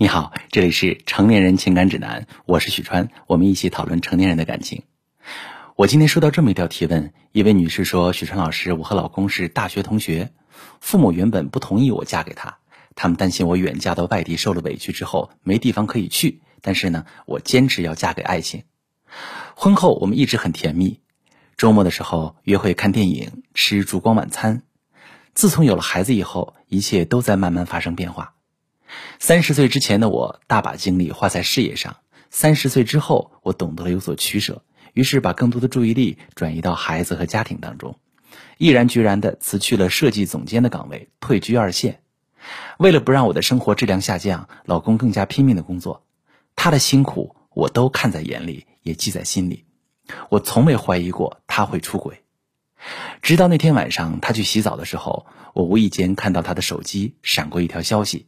你好，这里是成年人情感指南，我是许川，我们一起讨论成年人的感情。我今天收到这么一条提问，一位女士说：“许川老师，我和老公是大学同学，父母原本不同意我嫁给他，他们担心我远嫁到外地受了委屈之后没地方可以去，但是呢，我坚持要嫁给爱情。婚后我们一直很甜蜜，周末的时候约会看电影，吃烛光晚餐。自从有了孩子以后，一切都在慢慢发生变化。”三十岁之前的我，大把精力花在事业上；三十岁之后，我懂得了有所取舍，于是把更多的注意力转移到孩子和家庭当中，毅然决然地辞去了设计总监的岗位，退居二线。为了不让我的生活质量下降，老公更加拼命的工作，他的辛苦我都看在眼里，也记在心里。我从未怀疑过他会出轨，直到那天晚上，他去洗澡的时候，我无意间看到他的手机闪过一条消息。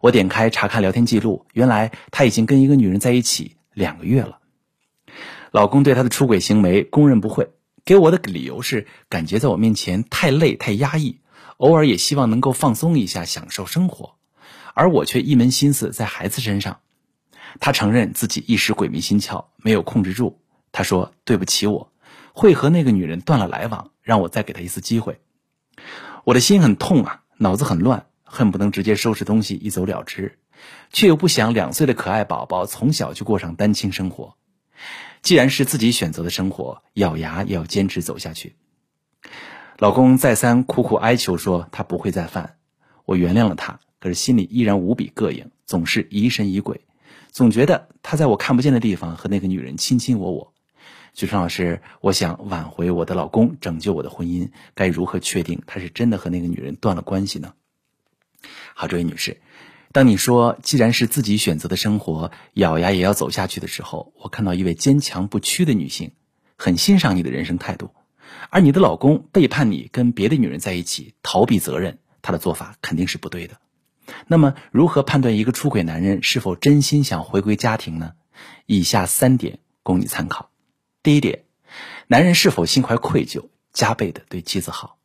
我点开查看聊天记录，原来他已经跟一个女人在一起两个月了。老公对他的出轨行为供认不讳，给我的理由是感觉在我面前太累太压抑，偶尔也希望能够放松一下，享受生活，而我却一门心思在孩子身上。他承认自己一时鬼迷心窍，没有控制住。他说对不起，我会和那个女人断了来往，让我再给他一次机会。我的心很痛啊，脑子很乱。恨不能直接收拾东西一走了之，却又不想两岁的可爱宝宝从小就过上单亲生活。既然是自己选择的生活，咬牙也要坚持走下去。老公再三苦苦哀求说他不会再犯，我原谅了他，可是心里依然无比膈应，总是疑神疑鬼，总觉得他在我看不见的地方和那个女人卿卿我我。许川老师，我想挽回我的老公，拯救我的婚姻，该如何确定他是真的和那个女人断了关系呢？好，这位女士，当你说既然是自己选择的生活，咬牙也要走下去的时候，我看到一位坚强不屈的女性，很欣赏你的人生态度。而你的老公背叛你，跟别的女人在一起，逃避责任，他的做法肯定是不对的。那么，如何判断一个出轨男人是否真心想回归家庭呢？以下三点供你参考。第一点，男人是否心怀愧疚，加倍的对妻子好。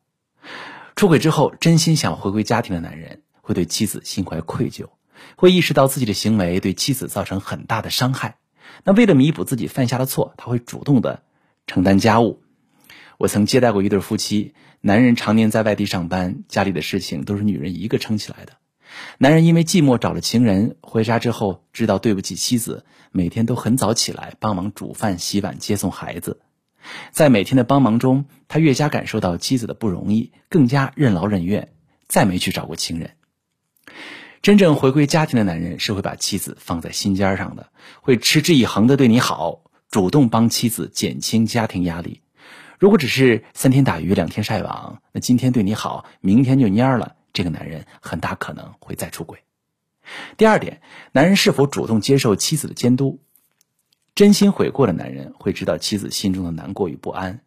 出轨之后，真心想回归家庭的男人会对妻子心怀愧疚，会意识到自己的行为对妻子造成很大的伤害。那为了弥补自己犯下的错，他会主动的承担家务。我曾接待过一对夫妻，男人常年在外地上班，家里的事情都是女人一个撑起来的。男人因为寂寞找了情人，回家之后知道对不起妻子，每天都很早起来帮忙煮饭、洗碗、接送孩子。在每天的帮忙中，他越加感受到妻子的不容易，更加任劳任怨，再没去找过情人。真正回归家庭的男人是会把妻子放在心尖上的，会持之以恒的对你好，主动帮妻子减轻家庭压力。如果只是三天打鱼两天晒网，那今天对你好，明天就蔫了，这个男人很大可能会再出轨。第二点，男人是否主动接受妻子的监督？真心悔过的男人会知道妻子心中的难过与不安，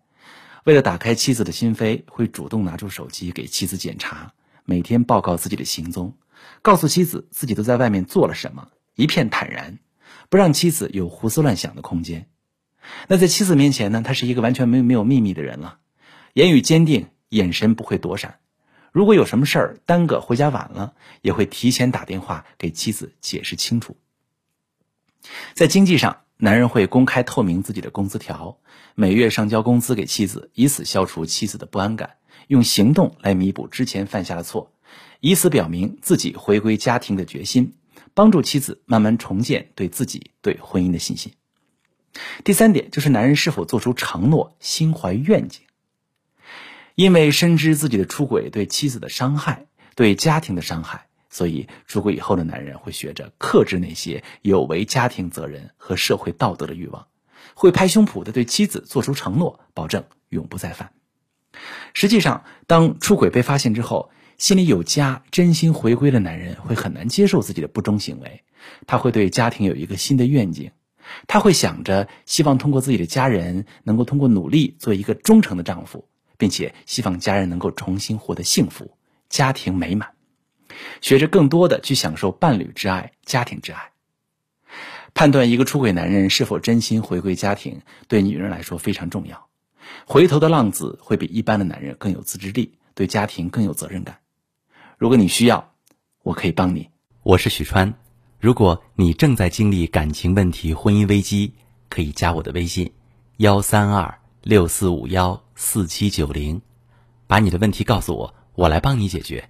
为了打开妻子的心扉，会主动拿出手机给妻子检查，每天报告自己的行踪，告诉妻子自己都在外面做了什么，一片坦然，不让妻子有胡思乱想的空间。那在妻子面前呢，他是一个完全没有没有秘密的人了，言语坚定，眼神不会躲闪。如果有什么事儿耽搁回家晚了，也会提前打电话给妻子解释清楚。在经济上。男人会公开透明自己的工资条，每月上交工资给妻子，以此消除妻子的不安感，用行动来弥补之前犯下的错，以此表明自己回归家庭的决心，帮助妻子慢慢重建对自己、对婚姻的信心。第三点就是男人是否做出承诺，心怀愿景。因为深知自己的出轨对妻子的伤害，对家庭的伤害。所以，出轨以后的男人会学着克制那些有违家庭责任和社会道德的欲望，会拍胸脯的对妻子做出承诺，保证永不再犯。实际上，当出轨被发现之后，心里有家、真心回归的男人会很难接受自己的不忠行为，他会对家庭有一个新的愿景，他会想着希望通过自己的家人能够通过努力做一个忠诚的丈夫，并且希望家人能够重新获得幸福，家庭美满。学着更多的去享受伴侣之爱、家庭之爱。判断一个出轨男人是否真心回归家庭，对女人来说非常重要。回头的浪子会比一般的男人更有自制力，对家庭更有责任感。如果你需要，我可以帮你。我是许川，如果你正在经历感情问题、婚姻危机，可以加我的微信：幺三二六四五幺四七九零，把你的问题告诉我，我来帮你解决。